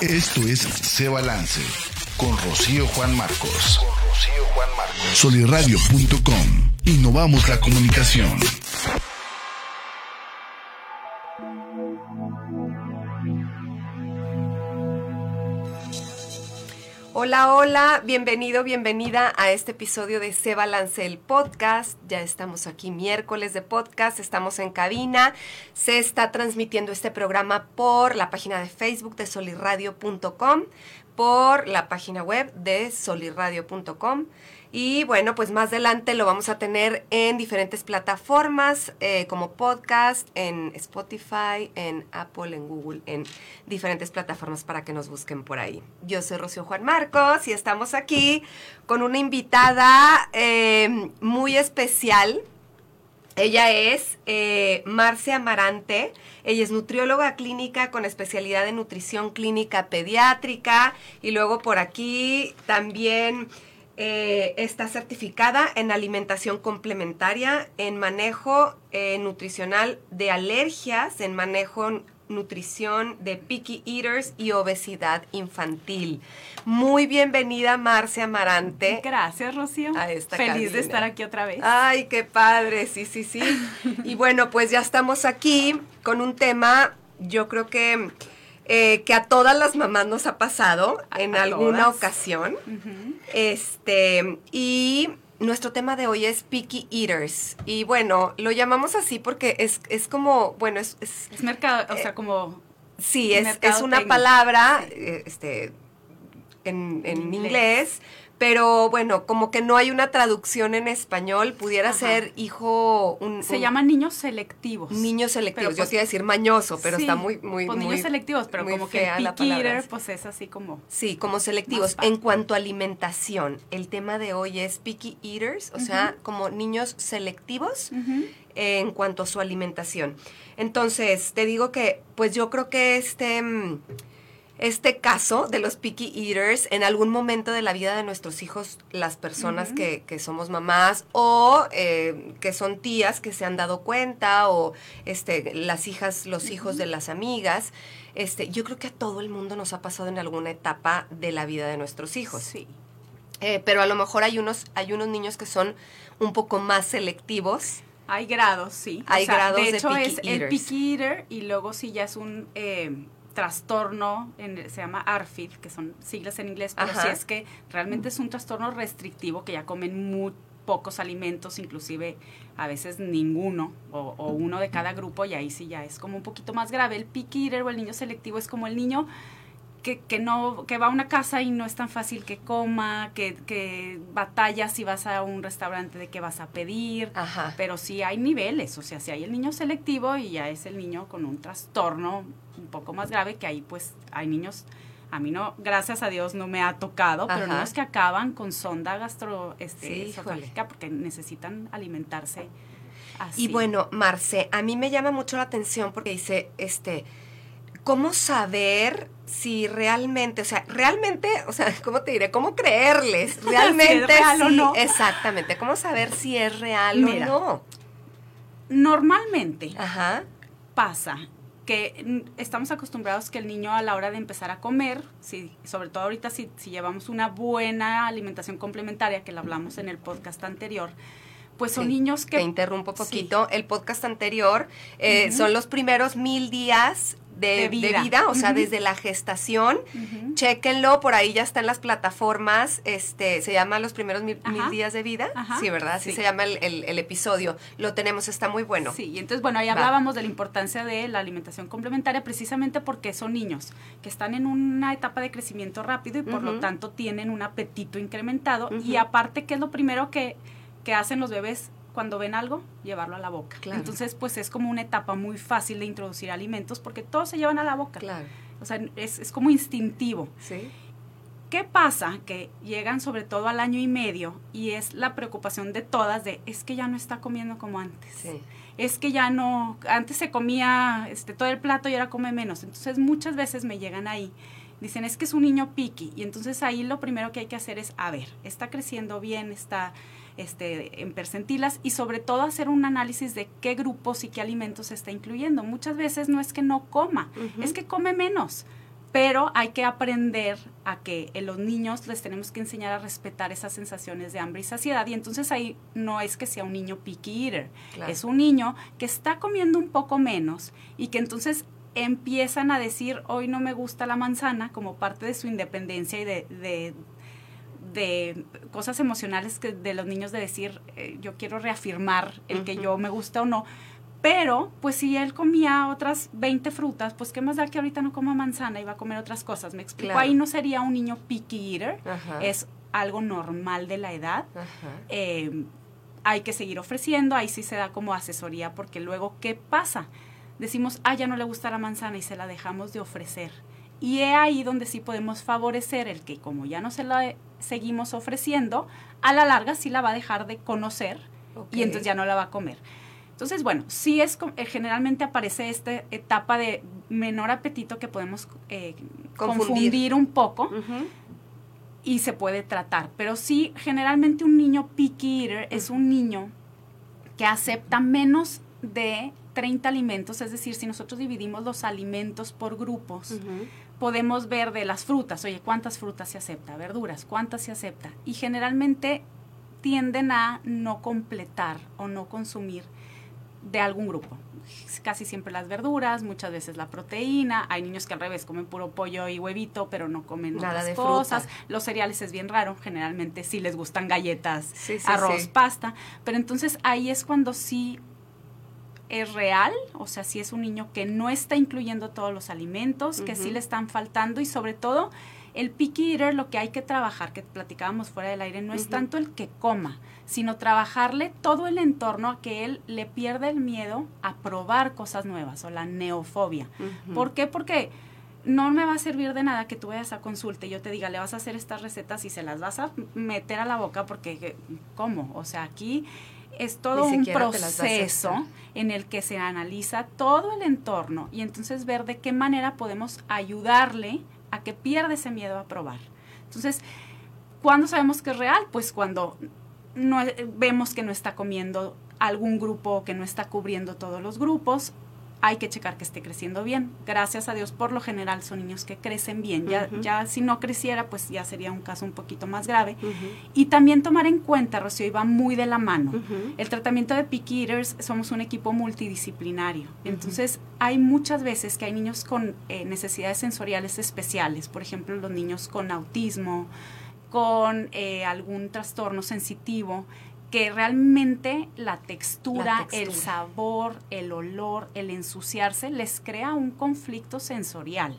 Esto es Se Balance con Rocío Juan Marcos. Con Rocío Juan Marcos. Soliradio.com. Innovamos la comunicación. Hola, hola, bienvenido, bienvenida a este episodio de Se Balance el Podcast. Ya estamos aquí miércoles de podcast, estamos en cabina. Se está transmitiendo este programa por la página de Facebook de solirradio.com, por la página web de solirradio.com y bueno, pues más adelante lo vamos a tener en diferentes plataformas eh, como podcast, en Spotify, en Apple, en Google, en diferentes plataformas para que nos busquen por ahí. Yo soy Rocío Juan Marcos y estamos aquí con una invitada eh, muy especial. Ella es eh, Marcia Amarante. Ella es nutrióloga clínica con especialidad en nutrición clínica pediátrica. Y luego por aquí también eh, está certificada en alimentación complementaria, en manejo eh, nutricional de alergias, en manejo nutrición de picky eaters y obesidad infantil. Muy bienvenida, Marcia Amarante. Gracias, Rocío. Feliz de estar aquí otra vez. Ay, qué padre, sí, sí, sí. y bueno, pues ya estamos aquí con un tema, yo creo que eh, que a todas las mamás nos ha pasado en alguna ocasión. Este, y nuestro tema de hoy es Picky Eaters. Y bueno, lo llamamos así porque es, es como, bueno, es... Es, mercado, o sea, como... Sí, es, es una palabra eh, este, en, en inglés pero bueno, como que no hay una traducción en español, pudiera ser hijo... Un, Se llaman niños selectivos. Niños selectivos, yo pues, iba a decir mañoso, pero está muy... muy, pues niños selectivos, pero como que picky pues es así como... Sí, como selectivos. En cuanto a alimentación, el tema de hoy es picky eaters, o sea, como niños selectivos en cuanto a su alimentación. Entonces, te digo que, pues yo creo que este... Este caso de los picky eaters en algún momento de la vida de nuestros hijos, las personas que, somos mamás o eh, que son tías que se han dado cuenta o este, las hijas, los hijos de las amigas. Este, yo creo que a todo el mundo nos ha pasado en alguna etapa de la vida de nuestros hijos. Sí. Eh, pero a lo mejor hay unos, hay unos niños que son un poco más selectivos. Hay grados, sí. Hay grados de, hecho, es el picky eater y luego sí ya es un... Eh, trastorno, se llama ARFID, que son siglas en inglés, pero si es que realmente es un trastorno restrictivo, que ya comen muy pocos alimentos, inclusive a veces ninguno, o, uno de cada grupo, y ahí sí ya es como un poquito más grave. El picky eater o el niño selectivo es como el niño que, que, no, que va a una casa y no es tan fácil que coma, que, que batalla si vas a un restaurante de qué vas a pedir, pero sí hay niveles, o sea, si hay el niño selectivo y ya es el niño con un trastorno un poco más grave, que ahí pues hay niños, a mí no, gracias a Dios no me ha tocado, pero niños que acaban con sonda gastro este, porque necesitan alimentarse así. Y bueno, Marce, a mí me llama mucho la atención porque dice, este, ¿cómo saber si realmente, o sea, realmente, o sea, ¿cómo te diré? ¿Cómo creerles? Realmente real o no. Exactamente, ¿cómo saber si es real o no? Normalmente pasa que estamos acostumbrados que el niño a la hora de empezar a comer, si, sobre todo ahorita si, si llevamos una buena alimentación complementaria, que la hablamos en el podcast anterior, pues son niños que... Te interrumpo poquito. El podcast anterior eh, son los primeros mil días de, vida. o sea, desde la gestación. Chequenlo, por ahí ya está en las plataformas. Este, se llama Los primeros mil, días de vida. Sí, ¿verdad? Así se llama el, episodio. Lo tenemos, está muy bueno. Sí, y entonces, bueno, ahí hablábamos de la importancia de la alimentación complementaria precisamente porque son niños que están en una etapa de crecimiento rápido y por lo tanto tienen un apetito incrementado. Y aparte, ¿qué es lo primero que, que hacen los bebés? Cuando ven algo, llevarlo a la boca. Entonces, pues es como una etapa muy fácil de introducir alimentos porque todos se llevan a la boca. Claro. O sea, es, es como instintivo. Sí. ¿Qué pasa? Que llegan sobre todo al año y medio y es la preocupación de todas de es que ya no está comiendo como antes. Sí. Es que ya no, antes se comía este, todo el plato y ahora come menos. Entonces muchas veces me llegan ahí. Dicen, es que es un niño piqui. Y entonces ahí lo primero que hay que hacer es, a ver, está creciendo bien, está este, en percentilas y sobre todo hacer un análisis de qué grupos y qué alimentos está incluyendo. Muchas veces no es que no coma, es que come menos. pero hay que aprender a que en los niños les tenemos que enseñar a respetar esas sensaciones de hambre y saciedad y entonces ahí no es que sea un niño picky eater, es un niño que está comiendo un poco menos y que entonces empiezan a decir hoy no me gusta la manzana como parte de su independencia y de, de, cosas emocionales que de los niños de decir eh, yo quiero reafirmar el que yo me gusta o no pero, pues si él comía otras 20 frutas, pues qué más da que ahorita no coma manzana y va a comer otras cosas. Me explico, ahí no sería un niño picky eater, es algo normal de la edad. Eh, hay que seguir ofreciendo, ahí sí se da como asesoría, porque luego, ¿qué pasa? Decimos, ah, ya no le gusta la manzana y se la dejamos de ofrecer. Y es ahí donde sí podemos favorecer el que como ya no se la seguimos ofreciendo, a la larga sí la va a dejar de conocer y entonces ya no la va a comer. Entonces, bueno, sí es, eh, generalmente aparece esta etapa de menor apetito que podemos eh, confundir. un poco. Y se puede tratar. Pero sí, generalmente un niño picky eater es un niño que acepta menos de 30 alimentos, es decir, si nosotros dividimos los alimentos por grupos, podemos ver de las frutas, oye, ¿cuántas frutas se acepta? Verduras, ¿cuántas se acepta? Y generalmente tienden a no completar o no consumir de algún grupo. Casi siempre las verduras, muchas veces la proteína. Hay niños que al revés comen puro pollo y huevito, pero no comen Nada otras cosas. Los cereales es bien raro. Generalmente sí les gustan galletas, arroz, pasta. Pero entonces ahí es cuando sí es real, o sea, si es un niño que no está incluyendo todos los alimentos, que sí le están faltando y sobre todo el picky eater lo que hay que trabajar, que platicábamos fuera del aire, no es tanto el que coma, sino trabajarle todo el entorno a que él le pierda el miedo a probar cosas nuevas o la neofobia. ¿Por qué? Porque no me va a servir de nada que tú vayas a consulta y yo te diga, le vas a hacer estas recetas y se las vas a meter a la boca porque, ¿cómo? O sea, aquí es todo un proceso en el que se analiza todo el entorno y entonces ver de qué manera podemos ayudarle a que pierda ese miedo a probar. Entonces, ¿cuándo sabemos que es real? Pues cuando no, vemos que no está comiendo algún grupo, que no está cubriendo todos los grupos, hay que checar que esté creciendo bien. Gracias a Dios, por lo general son niños que crecen bien. Ya, ya si no creciera, pues ya sería un caso un poquito más grave. Y también tomar en cuenta, Rocío, y va muy de la mano. El tratamiento de picky eaters somos un equipo multidisciplinario. Entonces, hay muchas veces que hay niños con eh, necesidades sensoriales especiales. Por ejemplo, los niños con autismo, con eh, algún trastorno sensitivo que realmente la textura, el sabor, el olor, el ensuciarse les crea un conflicto sensorial.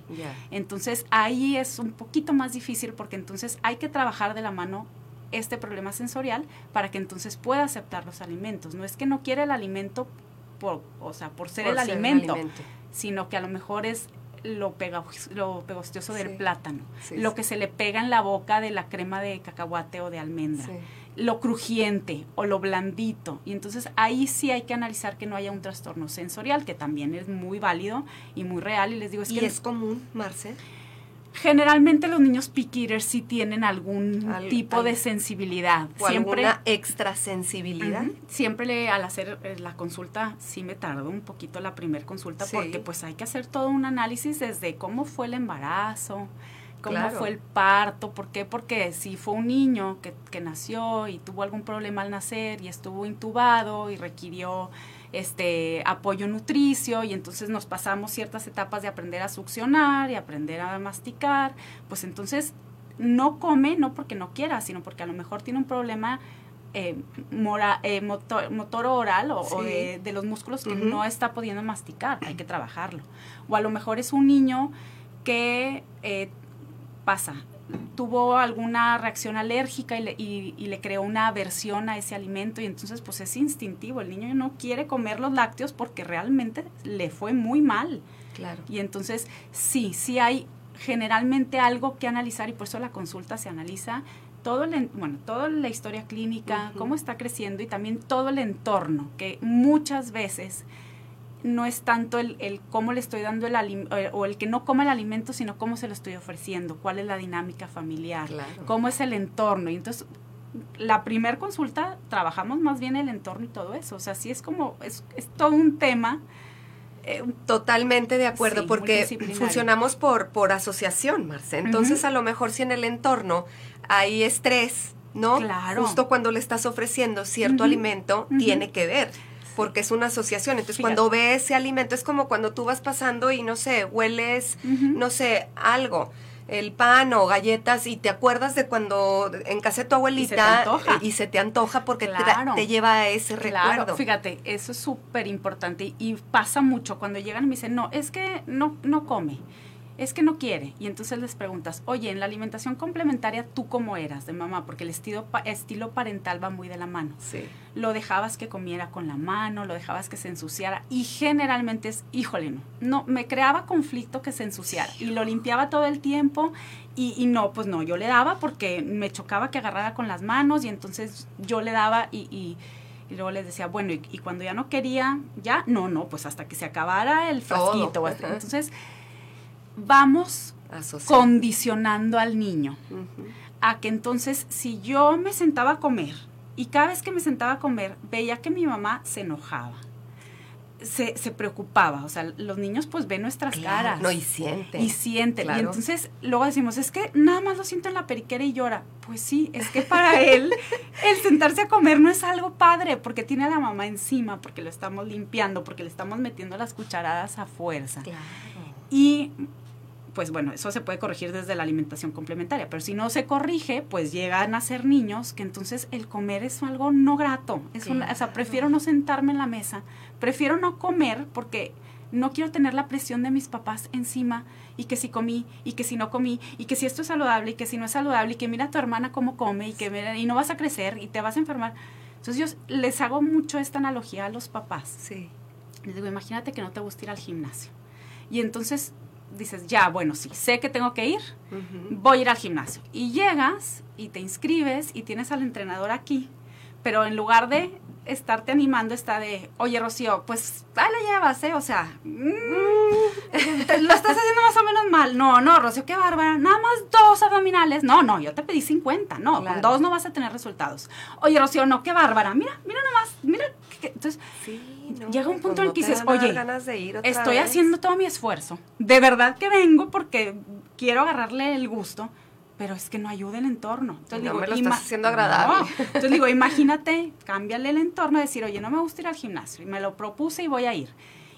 Entonces ahí es un poquito más difícil porque entonces hay que trabajar de la mano este problema sensorial para que entonces pueda aceptar los alimentos. No es que no quiere el alimento por, o sea, por ser, el, alimento, sino que a lo mejor es lo, lo pegostioso del plátano, lo que se le pega en la boca de la crema de cacahuate o de almendra lo crujiente o lo blandito. Y entonces ahí sí hay que analizar que no haya un trastorno sensorial, que también es muy válido y muy real. Y les digo, es ¿Y que... es común, Marce? Generalmente los niños picky sí tienen algún tipo de sensibilidad. O siempre alguna extra sensibilidad. Siempre le, al hacer eh, la consulta sí me tardo un poquito la primera consulta porque pues hay que hacer todo un análisis desde cómo fue el embarazo, cómo fue el parto, ¿por qué? Porque si fue un niño que, que, nació y tuvo algún problema al nacer y estuvo intubado y requirió este apoyo nutricio y entonces nos pasamos ciertas etapas de aprender a succionar y aprender a masticar, pues entonces no come no porque no quiera, sino porque a lo mejor tiene un problema eh, eh motor, oral o, de, los músculos que no está pudiendo masticar, hay que trabajarlo. O a lo mejor es un niño que eh, pasa. Tuvo alguna reacción alérgica y le, y, le, creó una aversión a ese alimento y entonces pues es instintivo. El niño no quiere comer los lácteos porque realmente le fue muy mal. Claro. Y entonces sí, sí hay generalmente algo que analizar y por eso la consulta se analiza todo el, bueno, toda la historia clínica, cómo está creciendo y también todo el entorno, que muchas veces no es tanto el, el cómo le estoy dando el alimento, eh, o el que no come el alimento, sino cómo se lo estoy ofreciendo, cuál es la dinámica familiar, cómo es el entorno. Y entonces, la primer consulta trabajamos más bien el entorno y todo eso. O sea, sí es como, es, es todo un tema Eh, totalmente de acuerdo, Sí, porque funcionamos por, por asociación, Marce. Entonces, a lo mejor si en el entorno hay estrés, ¿no? Claro. Justo cuando le estás ofreciendo cierto alimento, tiene que ver. Porque es una asociación. Entonces, Fíjate. cuando ve ese alimento, es como cuando tú vas pasando y no sé, hueles, no sé, algo, el pan o galletas, y te acuerdas de cuando en casa de tu abuelita antoja. eh, y se te antoja porque Claro. te lleva a ese Claro, recuerdo. fíjate, eso es súper importante y, y pasa mucho cuando llegan y me dicen, no, es que no, no come, es que no quiere. Y entonces les preguntas, oye, en la alimentación complementaria, ¿tú cómo eras de mamá? Porque el estilo, pa- estilo parental va muy de la mano. Sí. Lo dejabas que comiera con la mano, lo dejabas que se ensuciara y generalmente es, híjole, no, no, me creaba conflicto que se ensuciara y lo limpiaba todo el tiempo y, y no, pues no, yo le daba porque me chocaba que agarrara con las manos y entonces yo le daba y, y- y luego les decía, bueno, y, y cuando ya no quería, ya, no, no, pues hasta que se acabara el frasquito. Entonces, vamos Asociar. condicionando al niño a que entonces si yo me sentaba a comer y cada vez que me sentaba a comer veía que mi mamá se enojaba, se, se preocupaba, o sea, los niños pues ven nuestras Claro, caras. No, y sienten. y sienten. Claro. Y entonces luego decimos, es que nada más lo siento en la periquera y llora. Pues sí, es que para él el sentarse a comer no es algo padre, porque tiene a la mamá encima, porque lo estamos limpiando, porque le estamos metiendo las cucharadas a fuerza. Claro. Y pues bueno, eso se puede corregir desde la alimentación complementaria, pero si no se corrige, pues llegan a ser niños que entonces el comer es algo no grato. Es o sea, prefiero no sentarme en la mesa, prefiero no comer porque no quiero tener la presión de mis papás encima y que si comí y que si no comí y que si esto es saludable y que si no es saludable y que mira a tu hermana cómo come y que mira- y no vas a crecer y te vas a enfermar. Entonces yo les hago mucho esta analogía a los papás. Sí. Les digo, imagínate que no te gusta ir al gimnasio. Y entonces dices, ya, bueno, sí, sé que tengo que ir, voy a ir al gimnasio. Y llegas y te inscribes y tienes al entrenador aquí. Pero en lugar de estarte animando, está de, oye, Rocío, pues, ahí la llevas, ¿eh? O sea, mm, te lo estás haciendo más o menos mal. No, no, Rocío, qué bárbara. Nada más dos abdominales. No, no, yo te pedí 50. No, Claro. con dos no vas a tener resultados. Oye, Rocío, no, qué bárbara. Mira, mira nomás, mira. Entonces, Sí, no, Llega un punto en el que dices, "Oye, ganas de ir otra estoy vez". haciendo todo mi esfuerzo. De verdad que vengo porque quiero agarrarle el gusto, pero es que no ayuda el entorno. Entonces No digo, me lo estás haciendo agradable. No. Entonces digo, imagínate, cámbiale el entorno, decir, oye, no me gusta ir al gimnasio. Y me lo propuse y voy a ir.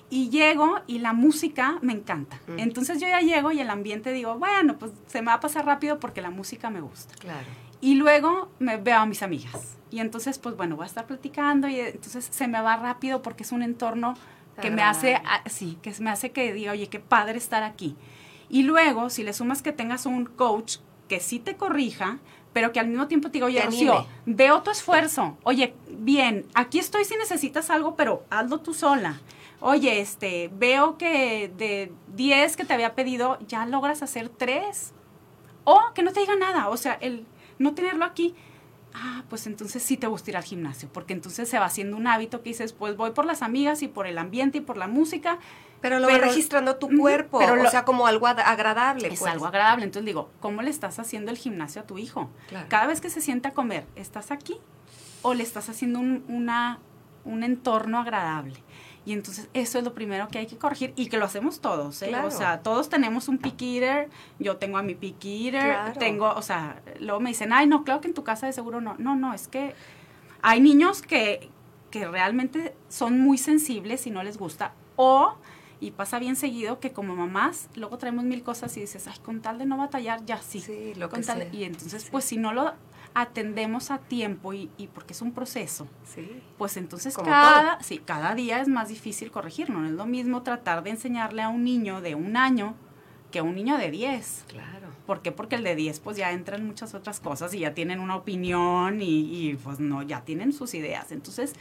Y llego y la música me encanta. Mm. Entonces yo ya llego y el ambiente digo, bueno, pues se me va a pasar rápido porque la música me gusta. Claro. Y luego me veo a mis amigas. Y entonces, pues bueno, voy a estar platicando y entonces se me va rápido porque es un entorno que me hace, ah, sí, que me hace que diga, oye, qué padre estar aquí. Y luego, si le sumas que tengas un coach que sí te corrija, pero que al mismo tiempo te diga, oye, Rocío, veo tu esfuerzo. Oye, bien, aquí estoy si necesitas algo, pero hazlo tú sola. Oye, este, veo que de 10 que te había pedido, ya logras hacer 3. O que no te diga nada, o sea, el no tenerlo aquí. Ah, pues entonces sí te gusta ir al gimnasio, porque entonces se va haciendo un hábito que dices, pues voy por las amigas y por el ambiente y por la música, Pero lo Pero- va registrando tu cuerpo, pero o lo- sea, como algo ad- agradable. es pues. algo agradable. Entonces digo, ¿cómo le estás haciendo el gimnasio a tu hijo? Claro. Cada vez que se siente a comer, ¿estás aquí o le estás haciendo un, una, un entorno agradable? Y entonces eso es lo primero que hay que corregir y que lo hacemos todos, ¿eh? Claro. O sea, todos tenemos un picky eater, yo tengo a mi picky eater, Claro. tengo, o sea, luego me dicen, ay, no, claro que en tu casa de seguro no. No, no, es que hay niños que, que realmente son muy sensibles y no les gusta. O, y pasa bien seguido, que como mamás luego traemos mil cosas y dices, ay, con tal de no batallar, ya sí. Sí, lo Con que tal- sea. Y entonces, Sí. pues si no lo atendemos a tiempo y, y porque es un proceso, Sí. pues entonces Como cada, sí, cada día es más difícil corregirlo. No es lo mismo tratar de enseñarle a un niño de un año que a un niño de 10. Claro. ¿Por qué? Porque el de 10 pues ya entran muchas otras cosas y ya tienen una opinión y, y, pues no, ya tienen sus ideas. Entonces,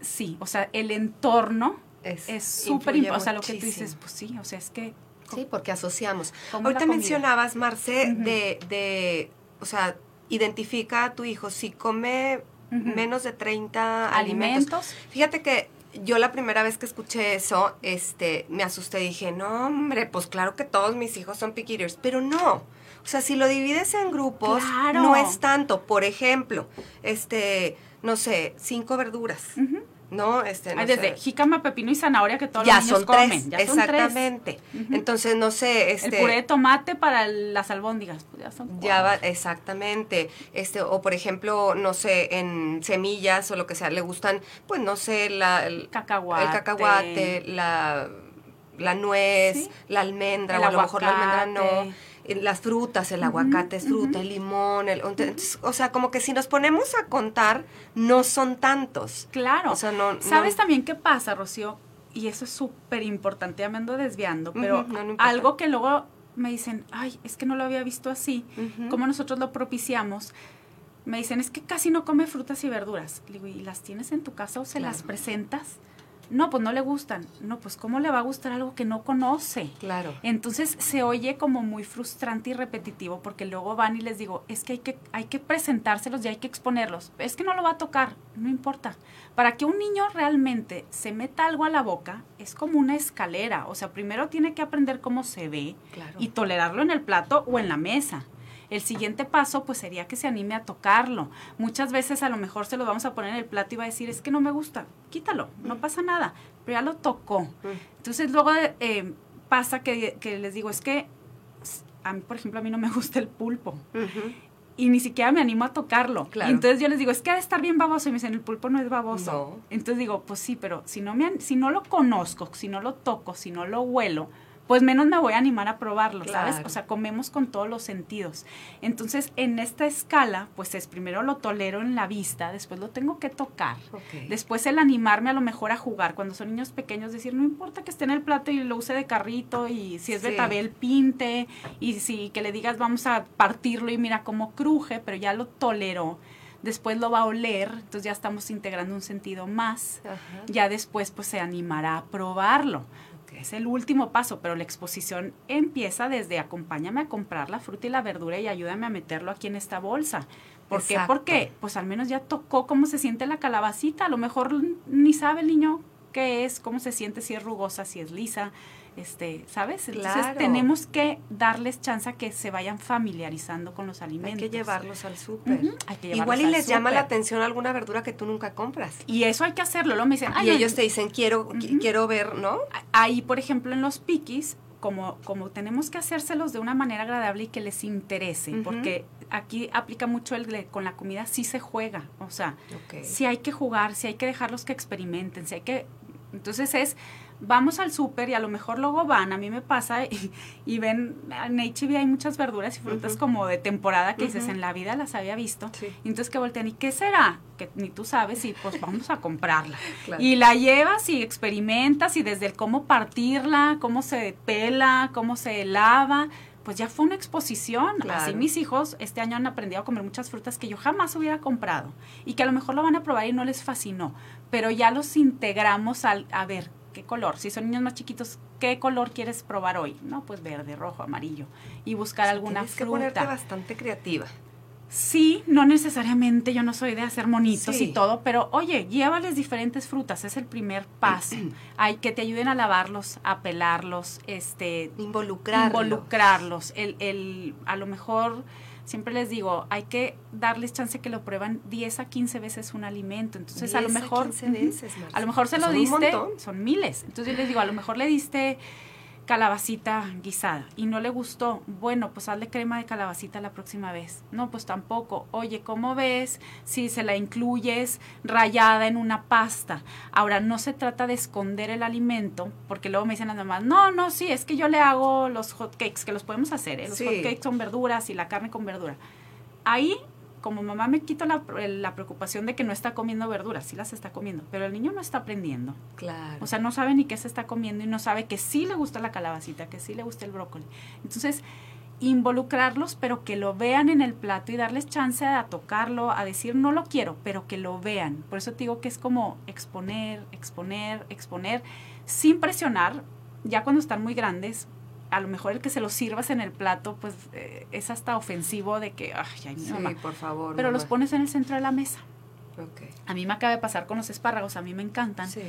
sí, o sea, el entorno Es, súper importante. O sea, lo que tú dices, pues sí, o sea, es que... Sí, porque asociamos. Ahorita mencionabas, Marce, de, de, o sea, identifica a tu hijo si come menos de 30 alimentos. alimentos. Fíjate que yo la primera vez que escuché eso, este, me asusté. Dije, no, hombre, pues claro que todos mis hijos son picky eaters, pero no. O sea, si lo divides en grupos, Claro. no es tanto. Por ejemplo, este, no sé, cinco verduras. ¿No? Este, no desde sé. jícama, pepino y zanahoria que todos ya los niños son comen. tres, Ya son tres. exactamente. Entonces, no sé, este... El puré de tomate para las albóndigas, pues ya son Ya va, cuatro. exactamente. Este, o por ejemplo, no sé, en semillas o lo que sea, le gustan, pues no sé, la, el, Cacahuate. el cacahuate, la, la nuez, Sí. la almendra, El o a lo mejor la almendra no. Las frutas, el aguacate es fruta, el limón, el, entonces, o sea, como que si nos ponemos a contar, no son tantos. Claro. O sea, no- ¿Sabes no- también qué pasa, Rocío? Y eso es súper importante, ya me ando desviando, pero no algo que luego me dicen, ay, es que no lo había visto así, como nosotros lo propiciamos. Me dicen, es que casi no come frutas y verduras. Le digo, ¿y las tienes en tu casa o se las presentas? No, pues no le gustan. No, pues ¿cómo le va a gustar algo que no conoce? Claro. Entonces se oye como muy frustrante y repetitivo porque luego van y les digo, es que hay que, hay que presentárselos y hay que exponerlos. Es que no lo va a tocar, no importa. Para que un niño realmente se meta algo a la boca es como una escalera. O sea, primero tiene que aprender cómo se ve Claro. y tolerarlo en el plato o en la mesa. El siguiente paso pues sería que se anime a tocarlo. Muchas veces a lo mejor se lo vamos a poner en el plato y va a decir, es que no me gusta, quítalo, no pasa nada, pero ya lo tocó. Entonces luego eh, pasa que, que les digo, es que a mí, por ejemplo, a mí no me gusta el pulpo y ni siquiera me animo a tocarlo. Claro. Y entonces yo les digo, es que ha de estar bien baboso. Y me dicen, el pulpo no es baboso. No. Entonces digo, pues sí, pero si no, me, si no lo conozco, si no lo toco, si no lo huelo, pues menos me voy a animar a probarlo, ¿sabes? O sea, comemos con todos los sentidos. Entonces, en esta escala, pues es primero lo tolero en la vista, después lo tengo que tocar. Ok. Después el animarme a lo mejor a jugar, cuando son niños pequeños, decir, no importa que esté en el plato y lo use de carrito, y si es Sí. betabel, pinte, y si que le digas vamos a partirlo y mira cómo cruje, pero ya lo toleró. Después lo va a oler, entonces ya estamos integrando un sentido más. Ajá. Ya después pues se animará a probarlo. Es el último paso, pero la exposición empieza desde acompáñame a comprar la fruta y la verdura y ayúdame a meterlo aquí en esta bolsa. ¿Por qué? Porque pues al menos ya tocó cómo se siente la calabacita. A lo mejor ni sabe el niño qué es, cómo se siente, si es rugosa, si es lisa, este, ¿sabes? Entonces Claro. tenemos que darles chance a que se vayan familiarizando con los Hay alimentos. que llevarlos al súper. Hay Igual y les llama la atención alguna verdura que tú nunca compras. Y eso hay que hacerlo. Luego me dicen, "Ay, y ellos te dicen, quiero, qui- Ujú. quiero ver, ¿no? Ahí, por ejemplo, en los piquis, como, como tenemos que hacérselos de una manera agradable y que les interese, porque aquí aplica mucho el de con la comida sí se juega, o sea, Ok. sí hay que jugar, sí hay que dejarlos que experimenten, sí hay que... Entonces es, vamos al súper y a lo mejor luego van, a mí me pasa y, y ven, en H&B hay muchas verduras y frutas como de temporada que dices, Ujú. en la vida las había visto, Sí. y entonces que voltean, ¿y qué será? Que ni tú sabes y pues vamos a comprarla. Claro. Y la llevas y experimentas y desde el cómo partirla, cómo se pela, cómo se lava, pues ya fue una exposición. Claro. Así mis hijos este año han aprendido a comer muchas frutas que yo jamás hubiera comprado y que a lo mejor lo van a probar y no les fascinó, pero ya los integramos al, a ver, ¿qué color? Si son niños más chiquitos, ¿qué color quieres probar hoy? No, pues verde, rojo, amarillo. Y buscar O sea, alguna Tienes que ponerte fruta. bastante creativa. Sí, no necesariamente, yo no soy de hacer monitos Sí. y todo, pero oye, llévales diferentes frutas, es el primer paso. Hay que te ayuden a lavarlos, a pelarlos, este, Involucrarlo. involucrarlos. El, el, a lo mejor, siempre les digo, hay que darles chance que lo prueban 10 a 15 veces un alimento. Entonces, a lo 10 a mejor, 15 ujú, veces, a lo mejor se lo Son un diste, montón. son miles. Entonces yo les digo, a lo mejor le diste calabacita guisada y no le gustó, bueno, pues hazle crema de calabacita la próxima vez. No, pues tampoco. Oye, ¿cómo ves si se la incluyes rayada en una pasta? Ahora, no se trata de esconder el alimento, porque luego me dicen las mamás, no, no, sí, es que yo le hago los hot cakes, que los podemos hacer, ¿eh? los Sí. hot cakes son verduras y la carne con verdura. Ahí como mamá me quito la, la preocupación de que no está comiendo verduras, sí las está comiendo, pero el niño no está aprendiendo. Claro. O sea, no sabe ni qué se está comiendo y no sabe que sí le gusta la calabacita, que sí le gusta el brócoli. Entonces, involucrarlos, pero que lo vean en el plato y darles chance a tocarlo, a decir no lo quiero, pero que lo vean. Por eso te digo que es como exponer, exponer, exponer, sin presionar. Ya cuando están muy grandes, a lo mejor el que se los sirvas en el plato, pues eh, es hasta ofensivo de que, ay, ay, mi sí, mamá. por favor. Pero los pones en el centro de la mesa. A mí me acaba de pasar con los espárragos, a mí me encantan Sí.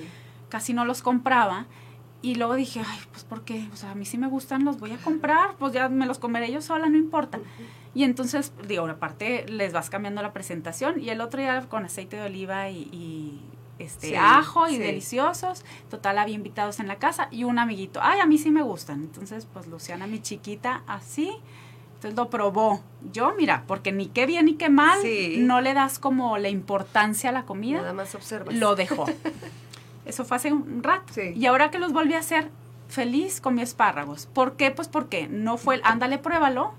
casi no los compraba. Y luego dije, ay, pues ¿por qué? O sea, a mí sí me gustan, los voy a comprar, pues ya me los comeré yo sola, no importa. Y entonces, digo, aparte les vas cambiando la presentación y el otro día con aceite de oliva y, y este ajo y deliciosos. Total, había invitados en la casa y un amiguito. Ay, a mí sí me gustan. Entonces, pues Luciana, mi chiquita, así. Entonces lo probó. Yo, mira, porque ni qué bien ni qué mal, no le das como la importancia a la comida. Nada más observas. Lo dejó. Eso fue hace un rato. Y ahora que los volví a hacer, feliz con mis espárragos. ¿Por qué? Pues porque no fue el, ándale, pruébalo,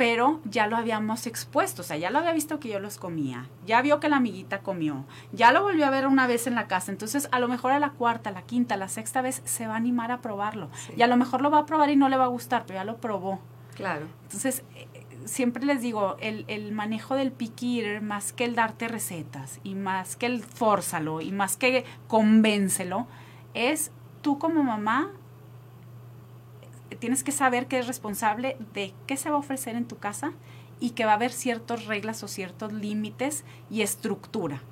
pero ya lo habíamos expuesto, o sea, ya lo había visto que yo los comía, ya vio que la amiguita comió, ya lo volvió a ver una vez en la casa, entonces a lo mejor a la cuarta, la quinta, la sexta vez se va a animar a probarlo. Y a lo mejor lo va a probar y no le va a gustar, pero ya lo probó. Claro. Entonces, eh, siempre les digo, el, el manejo del piquir, más que el darte recetas, y más que el fórzalo, y más que convéncelo, es tú como mamá tienes que saber que es responsable de qué se va a ofrecer en tu casa y que va a haber ciertas reglas o ciertos límites y estructura.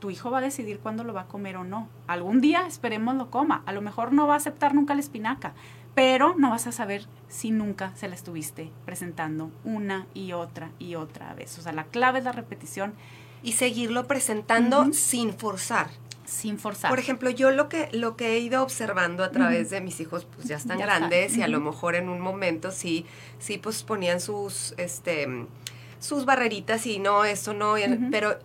Tu hijo va a decidir cuándo lo va a comer o no. Algún día esperemos lo coma. A lo mejor no va a aceptar nunca la espinaca, pero no vas a saber si nunca se la estuviste presentando una y otra y otra vez. O sea, la clave es la repetición. Y seguirlo presentando sin forzar sin forzar. Por ejemplo, yo lo que, lo que he ido observando a través de mis hijos, pues ya están grandes y a lo mejor en un momento sí, sí, pues ponían sus, este, sus barreritas y no, eso no, pero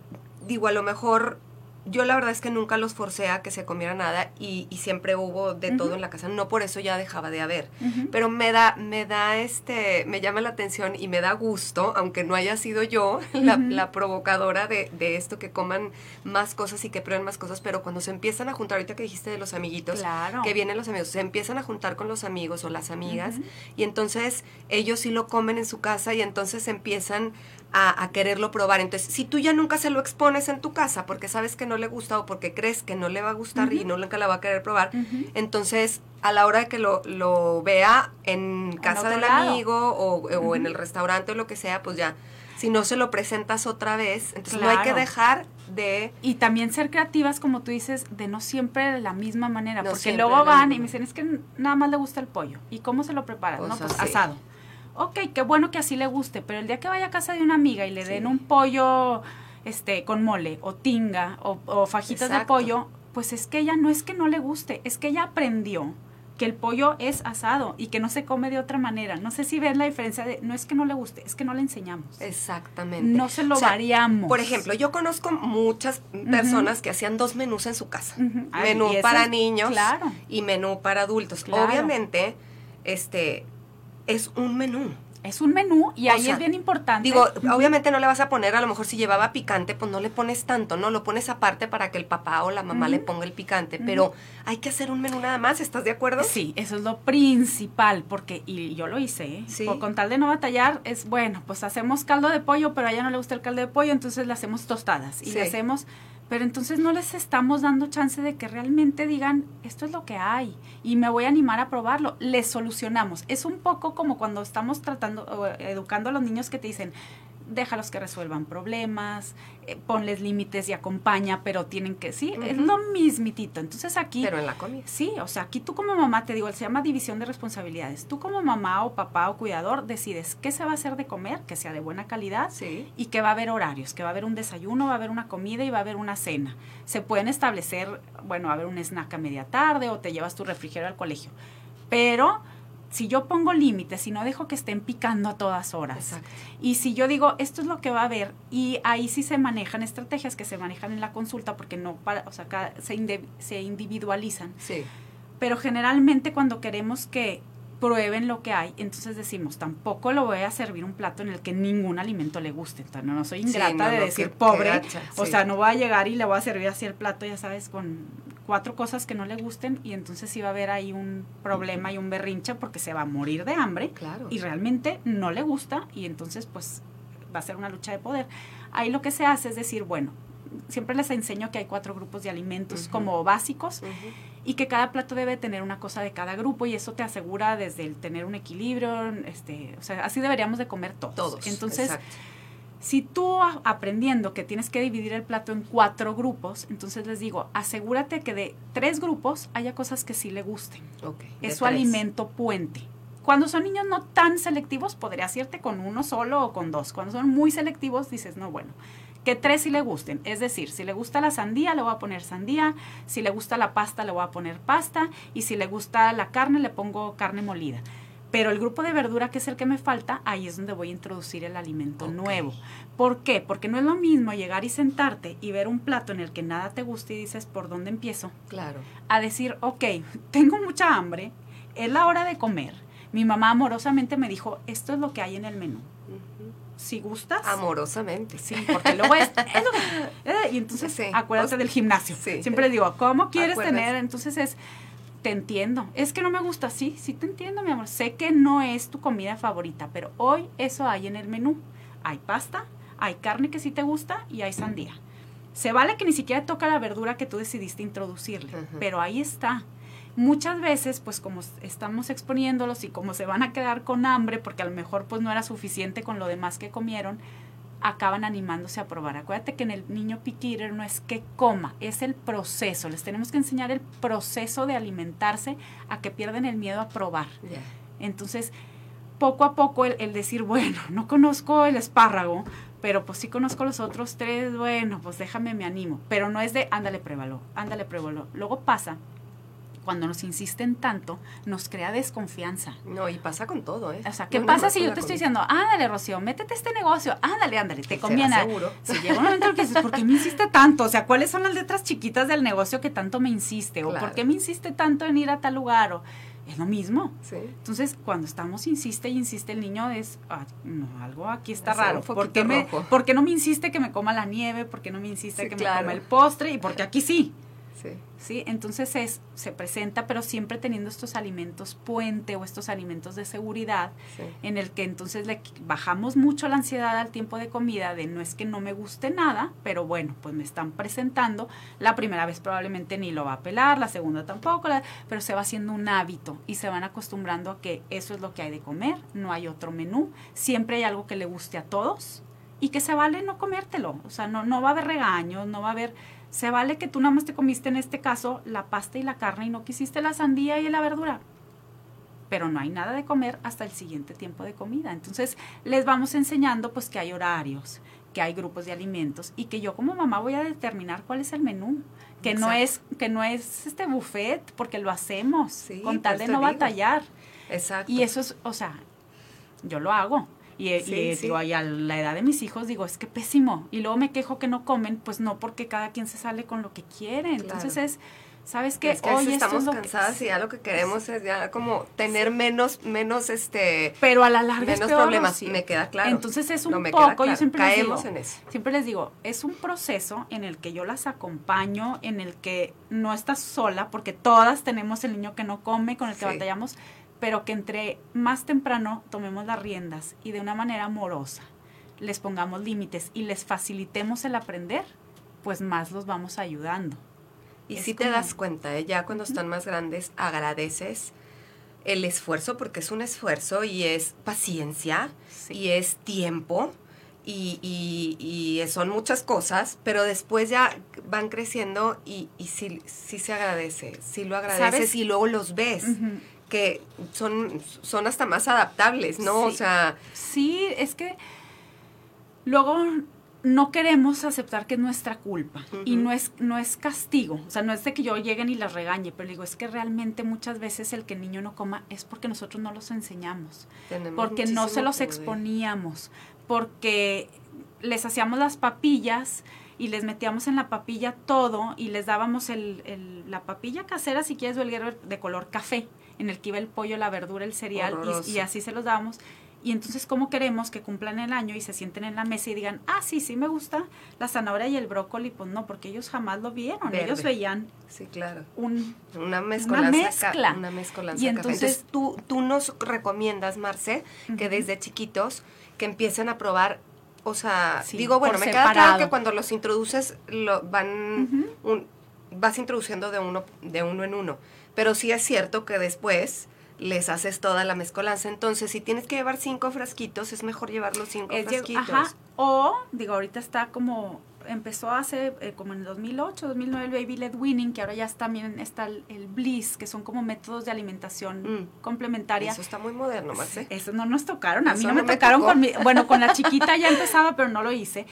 digo, a lo mejor yo la verdad es que nunca los forcé a que se comiera nada y, siempre hubo de todo en la casa. No por eso ya dejaba de haber. Pero me da, me da este, me llama la atención y me da gusto, aunque no haya sido yo la, provocadora de, esto, que coman más cosas y que prueben más cosas, pero cuando se empiezan a juntar, ahorita que dijiste de los amiguitos, que vienen los amigos, se empiezan a juntar con los amigos o las amigas y entonces ellos sí lo comen en su casa y entonces empiezan a, quererlo probar. Entonces, si tú ya nunca se lo expones en tu casa porque sabes que no le gusta o porque crees que no le va a gustar y no nunca la va a querer probar, entonces a la hora de que lo, lo vea en casa del amigo o, en el restaurante o lo que sea, pues ya, si no se lo presentas otra vez, entonces no hay que dejar de... Y también ser creativas, como tú dices, de no siempre de la misma manera, porque luego van y me dicen, es que nada más le gusta el pollo. ¿Y cómo se lo preparan? Pues no, pues asado ok, qué bueno que así le guste, pero el día que vaya a casa de una amiga y le den un pollo este, con mole o tinga o, fajitas de pollo, pues es que ella no es que no le guste, es que ella aprendió que el pollo es asado y que no se come de otra manera. No sé si ves la diferencia de, no es que no le guste, es que no le enseñamos. Exactamente. No se lo variamos. Por ejemplo, yo conozco muchas personas que hacían dos menús en su casa. Menú para niños y menú para adultos. Obviamente, este, es un menú. Es un menú y ahí es bien importante. Digo, obviamente no le vas a poner, a lo mejor si llevaba picante, pues no le pones tanto, ¿no? Lo pones aparte para que el papá o la mamá le ponga el picante, pero hay que hacer un menú nada más, ¿estás de acuerdo? Sí, eso es lo principal, porque, y yo lo hice, ¿eh? ¿Sí? con tal de no batallar, es bueno, pues hacemos caldo de pollo, pero a ella no le gusta el caldo de pollo, entonces le hacemos tostadas y le hacemos pero entonces no les estamos dando chance de que realmente digan, esto es lo que hay y me voy a animar a probarlo. Les solucionamos. Es un poco como cuando estamos tratando, educando a los niños que te dicen, déjalos que resuelvan problemas, eh, ponles límites y acompaña, pero tienen que, sí, es lo mismitito. Entonces aquí... Pero en la comida. Sí, o sea, aquí tú como mamá, te digo, se llama división de responsabilidades. Tú como mamá o papá o cuidador decides qué se va a hacer de comer, que sea de buena calidad, y que va a haber horarios, que va a haber un desayuno, va a haber una comida y va a haber una cena. Se pueden establecer, bueno, va a haber un snack a media tarde o te llevas tu refrigerio al colegio. Pero si yo pongo límites y no dejo que estén picando a todas horas, y si yo digo, esto es lo que va a haber, y ahí sí se manejan estrategias que se manejan en la consulta, porque no, para, o sea, se, se individualizan. Sí. Pero generalmente cuando queremos que prueben lo que hay, entonces decimos, tampoco lo voy a servir un plato en el que ningún alimento le guste. Entonces, no, soy ingrata de decir pobre, o sea, no voy a llegar y le voy a servir así el plato, ya sabes, con cuatro cosas que no le gusten y entonces sí va a haber ahí un problema y un berrinche porque se va a morir de hambre claro. y realmente no le gusta y entonces pues va a ser una lucha de poder. Ahí lo que se hace es decir, bueno, siempre les enseño que hay cuatro grupos de alimentos como básicos y que cada plato debe tener una cosa de cada grupo y eso te asegura desde el tener un equilibrio, este, o sea, así deberíamos de comer todos. Todos. Entonces, si tú aprendiendo que tienes que dividir el plato en cuatro grupos, entonces les digo, asegúrate que de tres grupos haya cosas que sí le gusten. es su alimento puente. Cuando son niños no tan selectivos, podría irte con uno solo o con dos. Cuando son muy selectivos, dices, no, bueno, que tres sí le gusten. Es decir, si le gusta la sandía, le voy a poner sandía, si le gusta la pasta, le voy a poner pasta, y si le gusta la carne, le pongo carne molida. Pero el grupo de verdura, que es el que me falta, ahí es donde voy a introducir el alimento nuevo. ¿Por qué? Porque no es lo mismo llegar y sentarte y ver un plato en el que nada te gusta y dices, ¿por dónde empiezo? Claro. A decir, ok, tengo mucha hambre, es la hora de comer. Mi mamá amorosamente me dijo, esto es lo que hay en el menú. Si gustas. Amorosamente. Sí, porque luego es, es lo que, eh, y entonces acuérdate del gimnasio. Siempre les digo, ¿cómo quieres tener? Entonces es, te entiendo. Es que no me gusta, sí, sí te entiendo, mi amor. Sé que no es tu comida favorita, pero hoy eso hay en el menú. Hay pasta, hay carne que sí te gusta y hay sandía. Se vale que ni siquiera toca la verdura que tú decidiste introducirle, pero ahí está. Muchas veces, pues como estamos exponiéndolos y como se van a quedar con hambre, porque a lo mejor pues no era suficiente con lo demás que comieron, acaban animándose a probar. Acuérdate que en el niño picky no es que coma, es el proceso. Les tenemos que enseñar el proceso de alimentarse a que pierden el miedo a probar. Entonces, poco a poco el, decir, bueno, no conozco el espárrago, pero pues sí conozco los otros tres, bueno, pues déjame, me animo. Pero no es de, ándale, pruébalo, ándale, pruébalo. Luego pasa cuando nos insisten tanto, nos crea desconfianza. No, y pasa con todo, ¿eh? O sea, ¿qué pasa si yo te estoy diciendo, ándale, Rocío, métete este negocio, ándale, ándale, te conviene? Seguro. Si llega un momento en que dices, ¿por qué me insiste tanto? O sea, ¿cuáles son las letras chiquitas del negocio que tanto me insiste? ¿O por qué me insiste tanto en ir a tal lugar? O, es lo mismo. Sí. Entonces, cuando estamos insiste y insiste el niño es, ah, no, algo aquí está raro. ¿Por qué, me, ¿Por qué, no me insiste que me coma la nieve? ¿Por qué no me insiste que me coma el postre? Y porque aquí sí. Sí. Entonces es, se presenta, pero siempre teniendo estos alimentos puente o estos alimentos de seguridad, en el que entonces le bajamos mucho la ansiedad al tiempo de comida, de no es que no me guste nada, pero bueno, pues me están presentando. La primera vez probablemente ni lo va a pelar, la segunda tampoco, pero se va haciendo un hábito y se van acostumbrando a que eso es lo que hay de comer, no hay otro menú, siempre hay algo que le guste a todos y que se vale no comértelo, o sea, no, no va a haber regaños, no va a haber se vale que tú nada más te comiste en este caso la pasta y la carne y no quisiste la sandía y la verdura. Pero no hay nada de comer hasta el siguiente tiempo de comida. Entonces les vamos enseñando pues que hay horarios, que hay grupos de alimentos y que yo como mamá voy a determinar cuál es el menú. Que no es que no es este buffet porque lo hacemos con tal de no batallar. Exacto. Y eso es, o sea, yo lo hago. Y, Digo, a la edad de mis hijos digo, es que pésimo. Y luego me quejo que no comen, pues no, porque cada quien se sale con lo que quiere. Entonces es, ¿sabes qué? Es que Hoy estamos cansadas y ya lo que queremos es ya como tener menos, menos este... Pero a la larga menos problemas, me queda claro. Entonces es un poco, yo siempre Caemos les digo, en eso. siempre les digo, es un proceso en el que yo las acompaño, en el que no estás sola, porque todas tenemos el niño que no come, con el que batallamos, pero que entre más temprano tomemos las riendas y de una manera amorosa les pongamos límites y les facilitemos el aprender, pues más los vamos ayudando. Y si te das cuenta, ¿eh? ya cuando están más grandes, agradeces el esfuerzo, porque es un esfuerzo y es paciencia y es tiempo. Y, y, son muchas cosas, pero después ya van creciendo y, y sí, sí se agradece, sí lo agradeces y luego los ves que son, son hasta más adaptables, ¿no? O sea... Sí, es que luego no queremos aceptar que es nuestra culpa y no es, no es castigo, o sea, no es de que yo llegue y las regañe, pero digo, es que realmente muchas veces el que el niño no coma es porque nosotros no los enseñamos, porque no se los exponíamos, porque les hacíamos las papillas y les metíamos en la papilla todo y les dábamos el, la papilla casera, si quieres, o el de color café en el que iba el pollo, la verdura, el cereal y, así se los damos. Y entonces, ¿cómo queremos que cumplan el año y se sienten en la mesa y digan, ah, sí, sí me gusta la zanahoria y el brócoli? Pues no, porque ellos jamás lo vieron. Ellos veían sí, claro. Un, una mezcolanza. Una mezcla. Una mezcolanza. Y entonces, tú, tú nos recomiendas, Marce, que desde chiquitos que empiecen a probar o sea, digo, bueno, me queda claro que cuando los introduces lo van vas introduciendo de uno de uno en uno. Pero sí es cierto que después les haces toda la mezcolanza. Entonces, si tienes que llevar cinco frasquitos, es mejor llevar los cinco frasquitos. Ajá. O, digo, ahorita está como, empezó hace, eh, como en el 2008, 2009, el Baby Led Winning, que ahora ya también está el, Bliss, que son como métodos de alimentación mm. complementaria. Eso está muy moderno, Marce. Eso no nos tocaron, a mí no, me, tocaron con mi, bueno, con la chiquita ya empezaba, pero no lo hice.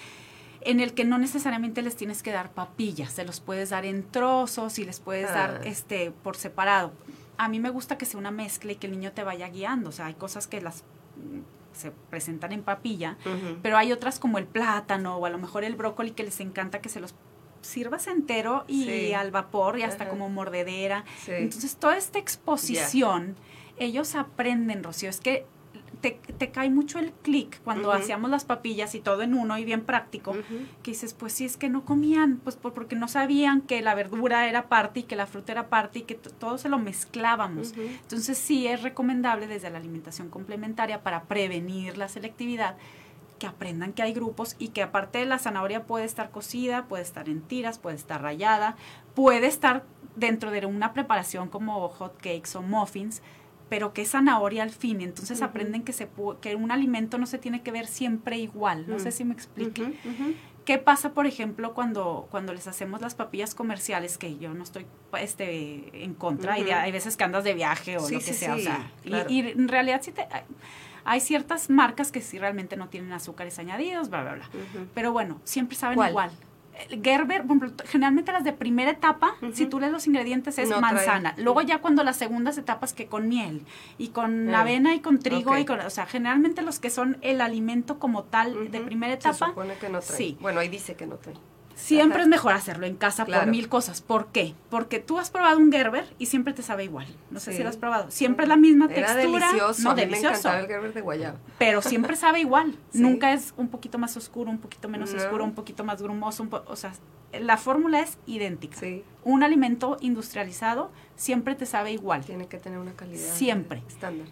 En el que no necesariamente les tienes que dar papillas, se los puedes dar en trozos y les puedes dar Ah. este por separado. A mí me gusta que sea una mezcla y que el niño te vaya guiando, o sea, hay cosas que las mm, se presentan en papilla, pero hay otras como el plátano o a lo mejor el brócoli que les encanta que se los sirvas entero y Sí. al vapor y hasta Ajá. como mordedera. Sí. Entonces, toda esta exposición, ellos aprenden, Rocío, es que te, te cae mucho el clic cuando hacíamos las papillas y todo en uno y bien práctico, que dices, pues sí, es que no comían, pues por- porque no sabían que la verdura era parte y que la fruta era parte y que todo se lo mezclábamos. Entonces sí es recomendable desde la alimentación complementaria para prevenir la selectividad que aprendan que hay grupos y que aparte de la zanahoria puede estar cocida, puede estar en tiras, puede estar rallada, puede estar dentro de una preparación como hot cakes o muffins, pero que es zanahoria al fin. Entonces aprenden que, se pu- que un alimento no se tiene que ver siempre igual. No Mm. sé si me explique. ¿Qué pasa, por ejemplo, cuando, cuando les hacemos las papillas comerciales? Que yo no estoy este, en contra, hay veces que andas de viaje o Sí, lo que sí, sea. o sí, sea, claro. y, en realidad sí te, hay, ciertas marcas que sí realmente no tienen azúcares añadidos, bla, bla, bla. Pero bueno, siempre saben ¿Cuál? igual. Gerber, por ejemplo, t- generalmente las de primera etapa, si tú lees los ingredientes, es No trae. manzana. Luego ya cuando las segundas etapas que con miel y con Ah, avena y con trigo y con, o sea, generalmente los que son el alimento como tal de primera Se etapa, supone que no trae. sí. Bueno, ahí dice que no trae. Siempre Ajá. es mejor hacerlo en casa Claro. por mil cosas. ¿Por qué? Porque tú has probado un Gerber y siempre te sabe igual. No sé Sí. si lo has probado. Siempre es la misma Era textura. delicioso. No, a mí me delicioso. encantaba el Gerber de guayaba. Pero siempre sabe igual. Sí. Nunca es un poquito más oscuro, un poquito menos No. oscuro, un poquito más grumoso. un po- o sea, la fórmula es idéntica. Sí, Un alimento industrializado siempre te sabe igual. tiene que tener una calidad Siempre. estándar.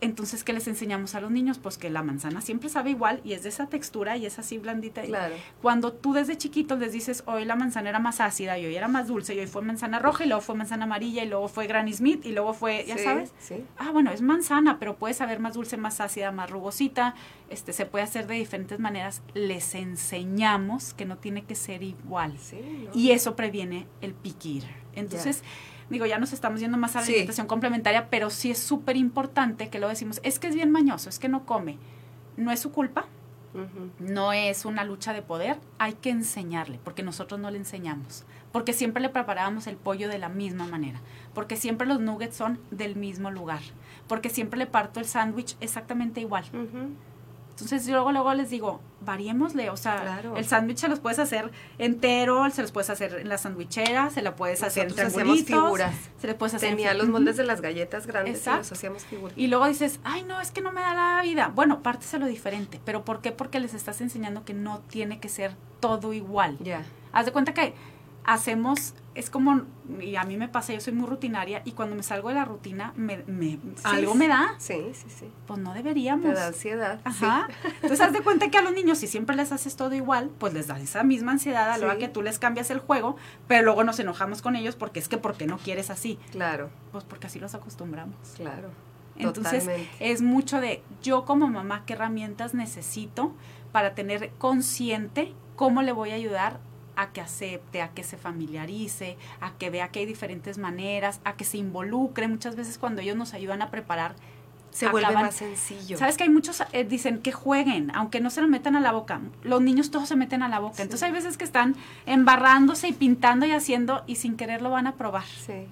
Entonces, ¿qué les enseñamos a los niños? Pues que la manzana siempre sabe igual y es de esa textura y es así blandita. y- Claro. Cuando tú desde chiquitos les dices, hoy la manzana era más ácida y hoy era más dulce y hoy fue manzana roja y luego fue manzana amarilla y luego fue Granny Smith y luego fue, ya Sí, sabes. Sí. Ah, bueno, es manzana, pero puede saber más dulce, más ácida, más rugosita. Este, se puede hacer de diferentes maneras. Les enseñamos que no tiene que ser igual. Sí, ¿no? Y eso previene el eater. Entonces, digo, ya nos estamos yendo más a la Sí. alimentación complementaria, pero sí es súper importante que lo decimos, es que es bien mañoso, es que no come. No es su culpa, no es una lucha de poder, hay que enseñarle, porque nosotros no le enseñamos, porque siempre le preparábamos el pollo de la misma manera, porque siempre los nuggets son del mismo lugar, porque siempre le parto el sándwich exactamente igual. Entonces yo luego, luego les digo, variémosle, o sea, Claro. el sándwich se los puedes hacer entero, se los puedes hacer en la sandwichera, se lo puedes hacer en triangulitos, figuras. se le puedes hacer en Tenía los moldes de las galletas grandes y Exacto. los hacíamos figuras. Y luego dices, ay, no, es que no me da la vida. Bueno, párteselo diferente. ¿Pero por qué? Porque les estás enseñando que no tiene que ser todo igual. Ya. Haz de cuenta que hacemos, es como, y a mí me pasa, yo soy muy rutinaria, y cuando me salgo de la rutina, me, me- algo sí. me da. Sí, sí, sí. Pues no Te deberíamos. da ansiedad. Ajá. Entonces, haz de cuenta que a los niños, si siempre les haces todo igual, pues les da esa misma ansiedad a la hora Sí. que tú les cambias el juego, pero luego nos enojamos con ellos porque es que, ¿por qué no quieres así? Sí, claro, Pues porque así los acostumbramos. claro. Entonces, Totalmente. es mucho de yo como mamá, qué herramientas necesito para tener consciente cómo le voy a ayudar a que acepte, a que se familiarice, a que vea que hay diferentes maneras, a que se involucre. Muchas veces cuando ellos nos ayudan a preparar, Se vuelve más sencillo. Sabes que hay muchos eh, dicen que jueguen, aunque no se lo metan a la boca. Los niños todos se meten a la boca. Sí. Entonces hay veces que están embarrándose y pintando y haciendo y sin querer lo van a probar. Sí.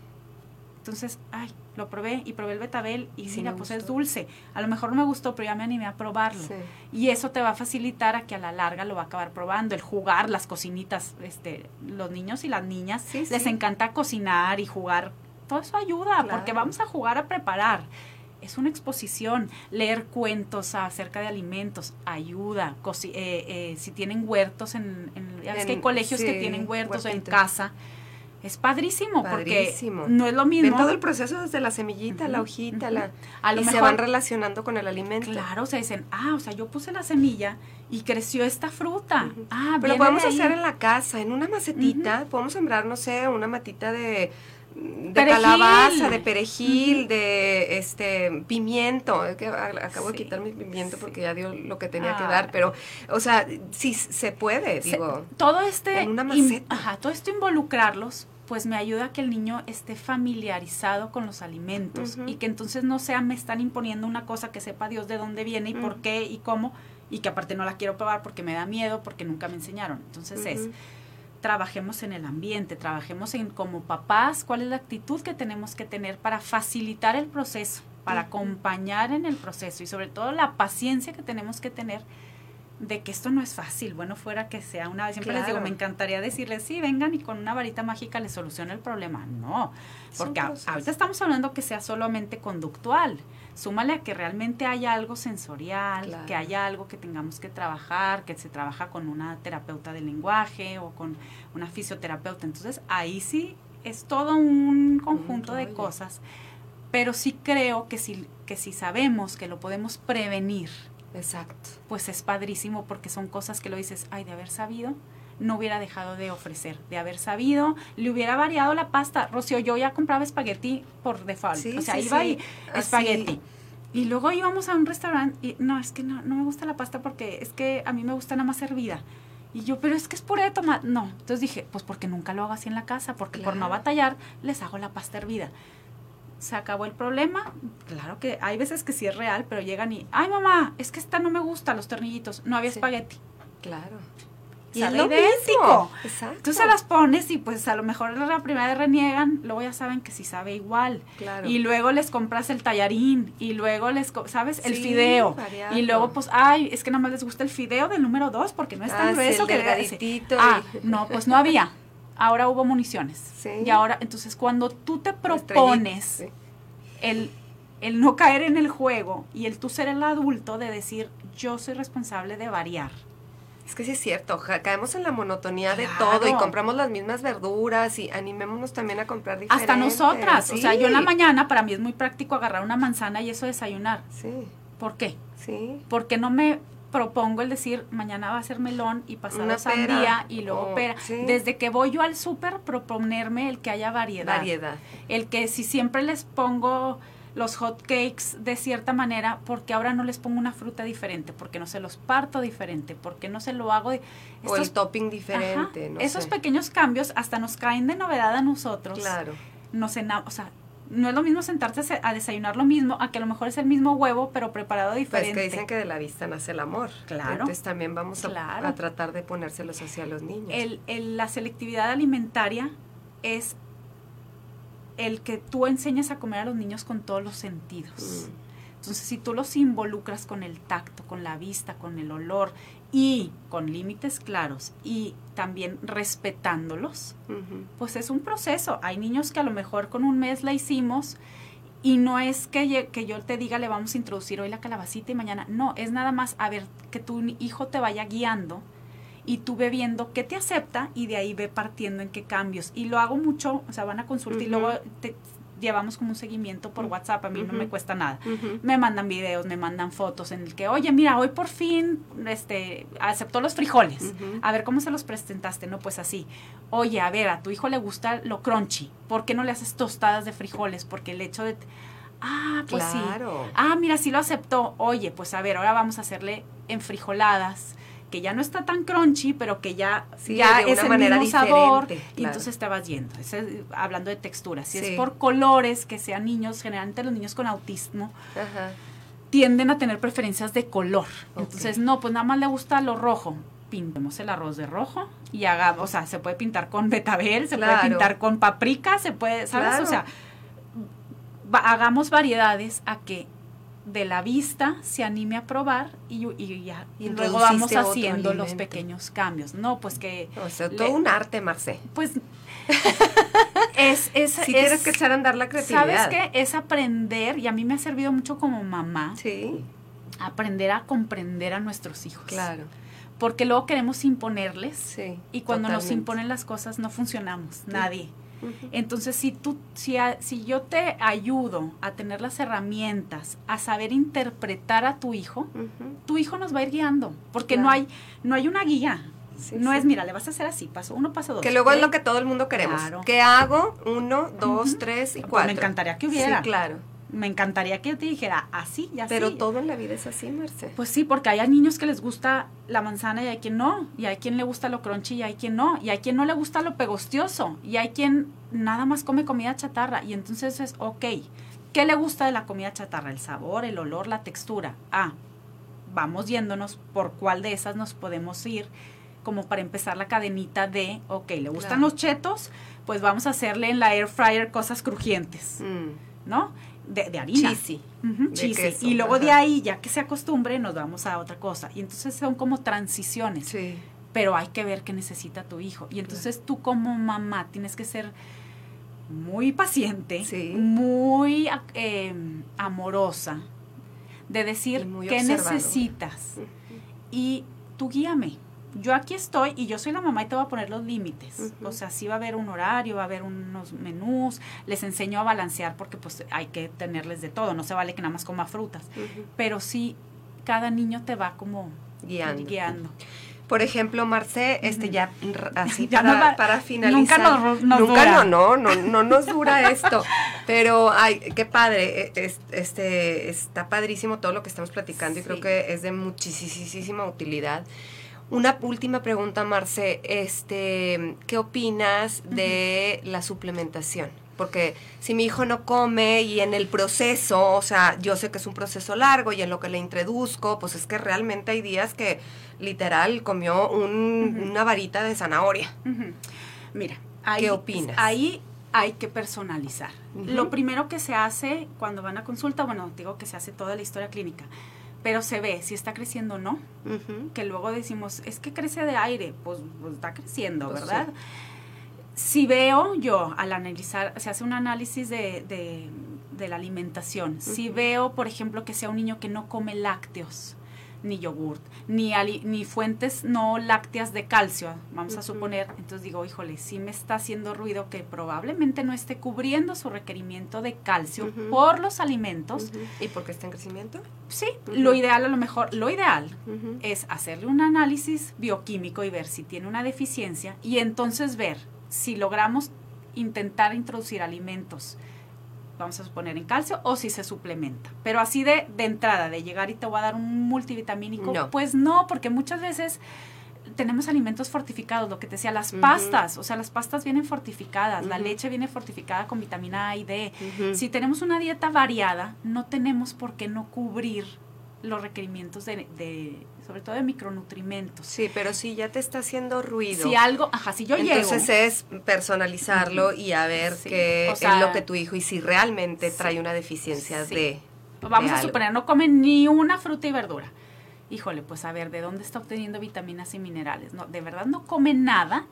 Entonces, ay, lo probé y probé el betabel y Sí mira, pues es dulce. A lo mejor no me gustó, pero ya me animé a probarlo. Sí. Y eso te va a facilitar a que a la larga lo va a acabar probando. El jugar, las cocinitas, este, los niños y las niñas Sí, les encanta cocinar y jugar. Todo eso ayuda, Claro. porque vamos a jugar a preparar. Es una exposición, leer cuentos acerca de alimentos, ayuda. Eh, eh, si tienen huertos, en, en- ya ves que hay En- colegios que tienen huertos en casa. Es padrísimo, Padrísimo. porque no es lo Ven mismo. todo el proceso desde la semillita, la hojita, la A lo y se van relacionando con el alimento. Claro, o sea, dicen, ah, o sea, yo puse la semilla y creció esta fruta. Ujú. Ah, Pero podemos hacer en la casa, en una macetita, podemos sembrar, no sé, una matita de, de Perejil. calabaza, de perejil, de este pimiento. Es que acabo de quitar mi pimiento sí. porque ya dio lo que tenía que Ah. dar, pero, o sea, sí se puede, Se- digo. todo este en una in- maceta. ajá, todo esto involucrarlos pues me ayuda a que el niño esté familiarizado con los alimentos y que entonces no sea me están imponiendo una cosa que sepa Dios de dónde viene y por Mm. qué y cómo y que aparte no la quiero probar porque me da miedo, porque nunca me enseñaron. Entonces es, trabajemos en el ambiente, trabajemos en como papás, cuál es la actitud que tenemos que tener para facilitar el proceso, para acompañar en el proceso y sobre todo la paciencia que tenemos que tener de que esto no es fácil. Bueno, fuera que sea una vez. Siempre les digo, me encantaría decirles, sí, vengan y con una varita mágica les soluciona el problema. No, porque ahorita estamos hablando que sea solamente conductual. Súmale a que realmente haya algo sensorial, que haya algo que tengamos que trabajar, que se trabaja con una terapeuta de lenguaje o con una fisioterapeuta. Entonces, ahí sí es todo un conjunto de cosas. Pero sí creo que si, que si sabemos que lo podemos prevenir, Exacto. Pues es padrísimo porque son cosas que lo dices, ay, de haber sabido, no hubiera dejado de ofrecer. De haber sabido, le hubiera variado la pasta. Rocío, yo ya compraba espagueti por default. o sea, iba y espagueti. Y luego íbamos a un restaurante y no, es que no, no me gusta la pasta porque es que a mí me gusta nada más hervida. Y yo, pero es que es puré de tomate. No. Entonces dije, pues porque nunca lo hago así en la casa, porque por no batallar les hago la pasta hervida se acabó el problema. Claro que hay veces que sí es real, pero llegan y, ay mamá, es que esta no me gusta, los tornillitos, no había espagueti. Claro. Y es lo idéntico. Exacto. Tú se las pones y pues a lo mejor la primera vez reniegan, luego ya saben que sí sabe igual. Claro. Y luego les compras el tallarín y luego les, ¿sabes? El fideo. Y luego pues, ay, es que nada más les gusta el fideo del número dos porque no es tan ah, grueso que le Ah, no, pues no había ahora hubo municiones. Y ahora, entonces cuando tú te propones el, el no caer en el juego y el tú ser el adulto de decir, yo soy responsable de variar. Es que sí es cierto, caemos en la monotonía de todo y compramos las mismas verduras y animémonos también a comprar diferentes. Hasta nosotras, o sea, yo en la mañana para mí es muy práctico agarrar una manzana y eso desayunar. Sí. ¿Por qué? Sí. Porque no me propongo el decir, mañana va a ser melón y pasado sandía y luego oh, pera. Desde que voy yo al súper, proponerme el que haya variedad. Variedad. El que si siempre les pongo los hot cakes de cierta manera, porque ahora no les pongo una fruta diferente, porque no se los parto diferente, porque no se lo hago. De, o el topping diferente. esos pequeños cambios hasta nos caen de novedad a nosotros. Claro. Nos o sea, no es lo mismo sentarse a desayunar lo mismo, a que a lo mejor es el mismo huevo, pero preparado diferente. Pues que dicen que de la vista nace el amor. Claro. Entonces también vamos a, tratar de ponérselos hacia los niños. El, la selectividad alimentaria es el que tú enseñas a comer a los niños con todos los sentidos. Mm. Entonces, si tú los involucras con el tacto, con la vista, con el olor y con límites claros y también respetándolos, pues es un proceso. Hay niños que a lo mejor con un mes la hicimos y no es que, que yo te diga le vamos a introducir hoy la calabacita y mañana, no, es nada más a ver que tu hijo te vaya guiando y tú ve viendo qué te acepta y de ahí ve partiendo en qué cambios. Y lo hago mucho, o sea, van a consultar y luego te, llevamos como un seguimiento por WhatsApp, a mí no me cuesta nada. Me mandan videos, me mandan fotos en el que, oye, mira, hoy por fin este, aceptó los frijoles. A ver, ¿cómo se los presentaste? No, pues así. Oye, a ver, a tu hijo le gusta lo crunchy. ¿Por qué no le haces tostadas de frijoles? Porque el hecho de... Ah, pues claro. sí. Ah, mira, sí lo aceptó. Oye, pues a ver, ahora vamos a hacerle en frijoladas que ya no está tan crunchy, pero que ya, ya es el manera mismo sabor. Y entonces te vas yendo. hablando de texturas. Si es por colores, que sean niños, generalmente los niños con autismo. tienden a tener preferencias de color. Entonces, no, pues nada más le gusta lo rojo. Pintemos el arroz de rojo y hagamos, o sea, se puede pintar con betabel, se puede pintar con paprika, se puede, ¿sabes? O sea, hagamos variedades a que de la vista se anime a probar y, y ya y luego vamos haciendo los pequeños cambios. No, pues que... O sea, todo un arte, Marce. Pues es... es si tienes que echar a andar la creatividad. ¿Sabes qué? Es aprender, y a mí me ha servido mucho como mamá. Sí. Aprender a comprender a nuestros hijos. Claro. Porque luego queremos imponerles. Sí, y cuando nos imponen las cosas no funcionamos, nadie. Entonces, si tú, si, si yo te ayudo a tener las herramientas, a saber interpretar a tu hijo, tu hijo nos va a ir guiando, porque no hay, no hay una guía. no es, mira, le vas a hacer así, paso uno, paso dos. Que luego es lo que todo el mundo queremos. ¿Qué hago? Uno, dos, tres y pues cuatro. me encantaría que hubiera. Sí, claro me encantaría que yo te dijera así y así. Pero todo en la vida es así, Merce. Pues sí, porque hay niños que les gusta la manzana y hay quien no, y hay quien le gusta lo crunchy y hay quien no, y hay quien no le gusta lo pegostioso, y hay quien nada más come comida chatarra, y entonces es, ok, ¿qué le gusta de la comida chatarra? El sabor, el olor, la textura. Ah, vamos yéndonos por cuál de esas nos podemos ir como para empezar la cadenita de, ok, le gustan los chetos, pues vamos a hacerle en la air fryer cosas crujientes, mm. ¿no? De, de, harina. Cheesy. Y luego de ahí, ya que se acostumbre, nos vamos a otra cosa. Y entonces son como transiciones. Sí. Pero hay que ver qué necesita tu hijo. Y entonces tú como mamá tienes que ser muy paciente, muy em, amorosa, de decir qué necesitas. Y tú guíame yo aquí estoy y yo soy la mamá y te voy a poner los límites. O sea, sí va a haber un horario, va a haber unos menús, les enseño a balancear porque pues hay que tenerles de todo, no se vale que nada más coma frutas. Pero sí, cada niño te va como guiando. Por ejemplo, Marce, este ya así para, para, finalizar. Nunca nos, dura. No, no, no, nos dura esto. Pero ay, qué padre, e, este está padrísimo todo lo que estamos platicando y creo que es de muchísima utilidad. Una última pregunta, Marce. Este, ¿Qué opinas de la suplementación? Porque si mi hijo no come y en el proceso, o sea, yo sé que es un proceso largo y en lo que le introduzco, pues es que realmente hay días que literal comió una varita de zanahoria. Mira, ¿qué opinas? Ahí hay que personalizar. Lo primero que se hace cuando van a consulta, bueno, digo que se hace toda la historia clínica pero se ve si está creciendo o no. Que luego decimos, es que crece de aire, pues, pues está creciendo, pues ¿verdad? Si veo yo al analizar, se hace un análisis de, de, la alimentación, si veo, por ejemplo, que sea un niño que no come lácteos, ni yogurt, ni, ni fuentes no lácteas de calcio, vamos a suponer. Entonces digo, híjole, sí me está haciendo ruido que probablemente no esté cubriendo su requerimiento de calcio por los alimentos. ¿Y porque está en crecimiento? Sí, lo ideal a lo mejor, lo ideal es hacerle un análisis bioquímico y ver si tiene una deficiencia y entonces ver si logramos intentar introducir alimentos vamos a suponer en calcio, o si se suplementa. Pero así de, de entrada, de llegar y te voy a dar un multivitamínico, pues no, porque muchas veces tenemos alimentos fortificados, lo que te decía, las pastas, o sea, las pastas vienen fortificadas, la leche viene fortificada con vitamina A y D. Si tenemos una dieta variada, no tenemos por qué no cubrir los requerimientos de, sobre todo de micronutrimentos. Sí, pero si ya te está haciendo ruido. Si algo, ajá, si yo llego. Entonces es personalizarlo y a ver qué es lo que tu hijo y si realmente trae una deficiencia de. Vamos a suponer, no come ni una fruta y verdura. Híjole, pues a ver, ¿de dónde está obteniendo vitaminas y minerales? No, de verdad no come nada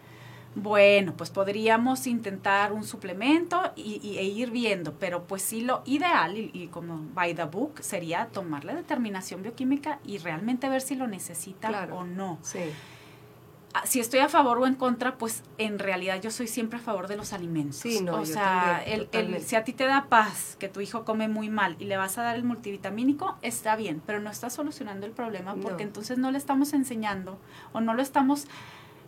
bueno, pues podríamos intentar un suplemento y, e ir viendo, pero pues sí lo ideal y, como by the book sería tomar la determinación bioquímica y realmente ver si lo necesita o no. Sí. Ah, si estoy a favor o en contra, pues en realidad yo soy siempre a favor de los alimentos. Sí, no, o sea, el, si a ti te da paz que tu hijo come muy mal y le vas a dar el multivitamínico, está bien, pero no está solucionando el problema porque entonces no le estamos enseñando o no lo estamos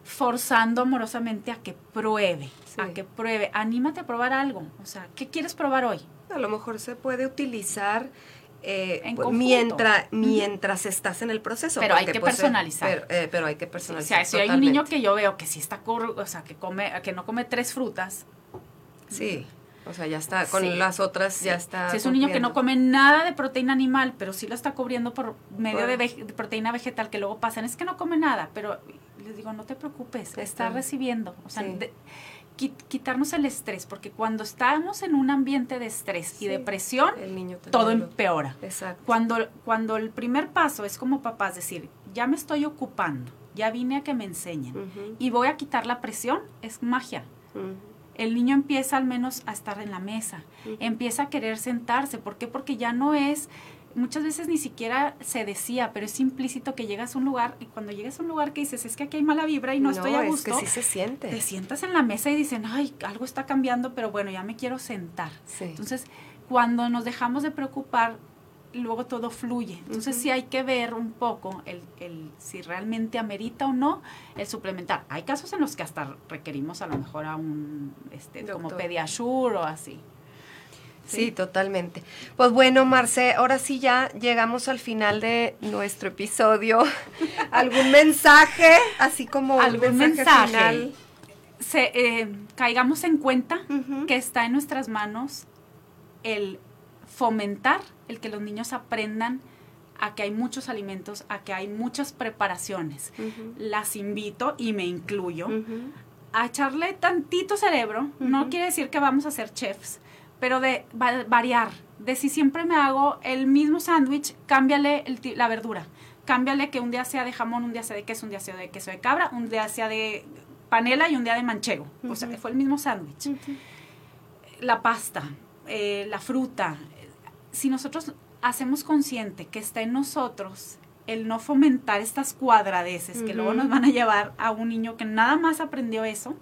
forzando amorosamente a que pruebe, a que pruebe. Anímate a probar algo. O sea, ¿qué quieres probar hoy? A lo mejor se puede utilizar eh, mientras, mientras estás en el proceso. Pero hay que pues, personalizar. Eh, pero, hay que personalizar. o sea, si hay un niño que yo veo que sí está, o sea, que come, que no come tres frutas. Sí. O sea, ya está, con las otras ya está. Si es un niño que no come nada de proteína animal, pero sí lo está cubriendo por medio de, proteína vegetal, que luego pasan, es que no come nada, pero les digo, no te preocupes, está recibiendo. O sea, quitarnos el estrés, porque cuando estamos en un ambiente de estrés y depresión, todo empeora. Exacto. Cuando, cuando el primer paso es como papás decir, ya me estoy ocupando, ya vine a que me enseñen y voy a quitar la presión, es magia. El niño empieza al menos a estar en la mesa, empieza a querer sentarse. ¿Por qué? Porque ya no es muchas veces ni siquiera se decía, pero es implícito que llegas a un lugar y cuando llegas a un lugar que dices, es que aquí hay mala vibra y no, estoy a gusto. Es que sí se siente. Te sientas en la mesa y dicen, ay, algo está cambiando, pero bueno, ya me quiero sentar. Entonces, cuando nos dejamos de preocupar, luego todo fluye. Entonces, sí hay que ver un poco el, el, si realmente amerita o no el suplementar. Hay casos en los que hasta requerimos a lo mejor a un, este, como Pediasure o así. Sí, totalmente. Pues bueno, Marce, ahora sí ya llegamos al final de nuestro episodio. ¿Algún mensaje? Así como algún mensaje, final? Se, eh, caigamos en cuenta que está en nuestras manos el fomentar, el que los niños aprendan a que hay muchos alimentos, a que hay muchas preparaciones. Las invito y me incluyo a echarle tantito cerebro. No quiere decir que vamos a ser chefs, pero de variar. De si siempre me hago el mismo sándwich, cámbiale la verdura. Cámbiale que un día sea de jamón, un día sea de queso, un día sea de queso de cabra, un día sea de panela y un día de manchego. O sea, fue el mismo sándwich. La pasta, eh, la fruta. Si nosotros hacemos consciente que está en nosotros el no fomentar estas cuadradeces que luego nos van a llevar a un niño que nada más aprendió eso,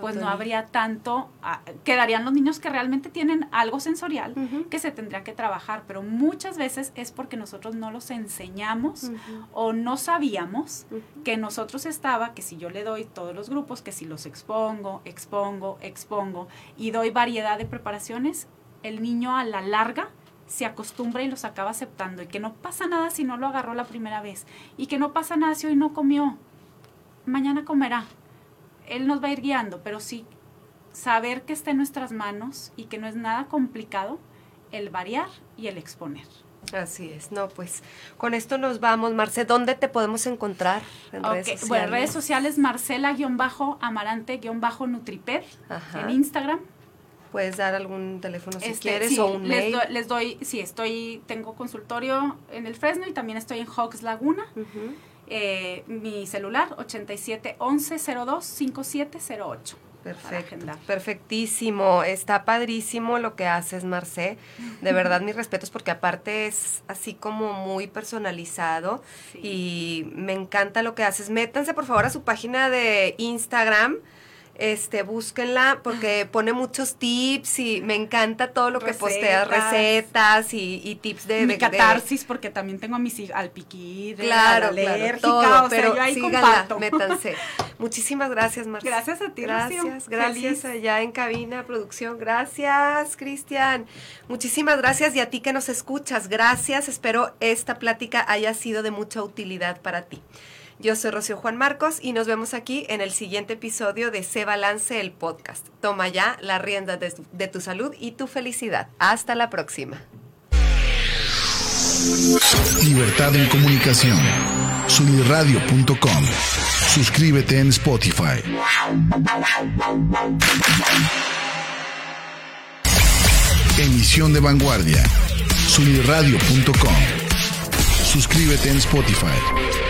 pues no habría tanto, ah, quedarían los niños que realmente tienen algo sensorial que se tendría que trabajar, pero muchas veces es porque nosotros no los enseñamos o no sabíamos que nosotros estaba, que si yo le doy todos los grupos, que si los expongo, expongo, expongo y doy variedad de preparaciones, el niño a la larga se acostumbra y los acaba aceptando y que no pasa nada si no lo agarró la primera vez y que no pasa nada si hoy no comió. Mañana comerá. Él nos va a ir guiando, pero sí saber que está en nuestras manos y que no es nada complicado el variar y el exponer. Así es, no, pues con esto nos vamos. Marce, ¿dónde te podemos encontrar en redes sociales? Bueno, redes sociales Marcela-Amarante-Nutriped en Instagram Puedes dar algún teléfono si este, quieres o un les, les doy, sí, estoy, tengo consultorio en el Fresno y también estoy en Hawks Laguna. Eh, mi celular 87 11 02 5708. Perfecto, perfectísimo, está padrísimo lo que haces, Marce. De verdad, mis respetos, porque aparte es así como muy personalizado y me encanta lo que haces. Métanse por favor a su página de Instagram este, búsquenla porque pone muchos tips y me encanta todo lo que postea, recetas y, tips de... Mi catarsis, porque también tengo a mis al piquir, claro, alérgica, pero yo ahí síganla, métanse. Muchísimas gracias, Marcia. Gracias a ti, Gracias, gracias allá en cabina, producción. Gracias, Cristian. Muchísimas gracias y a ti que nos escuchas. Gracias, espero esta plática haya sido de mucha utilidad para ti. Yo soy Rocío Juan Marcos y nos vemos aquí en el siguiente episodio de Se Balance el Podcast. Toma ya la rienda de, tu salud y tu felicidad. Hasta la próxima. Libertad en comunicación. Sunirradio.com. Suscríbete en Spotify. Emisión de vanguardia. Sunirradio.com. Suscríbete en Spotify.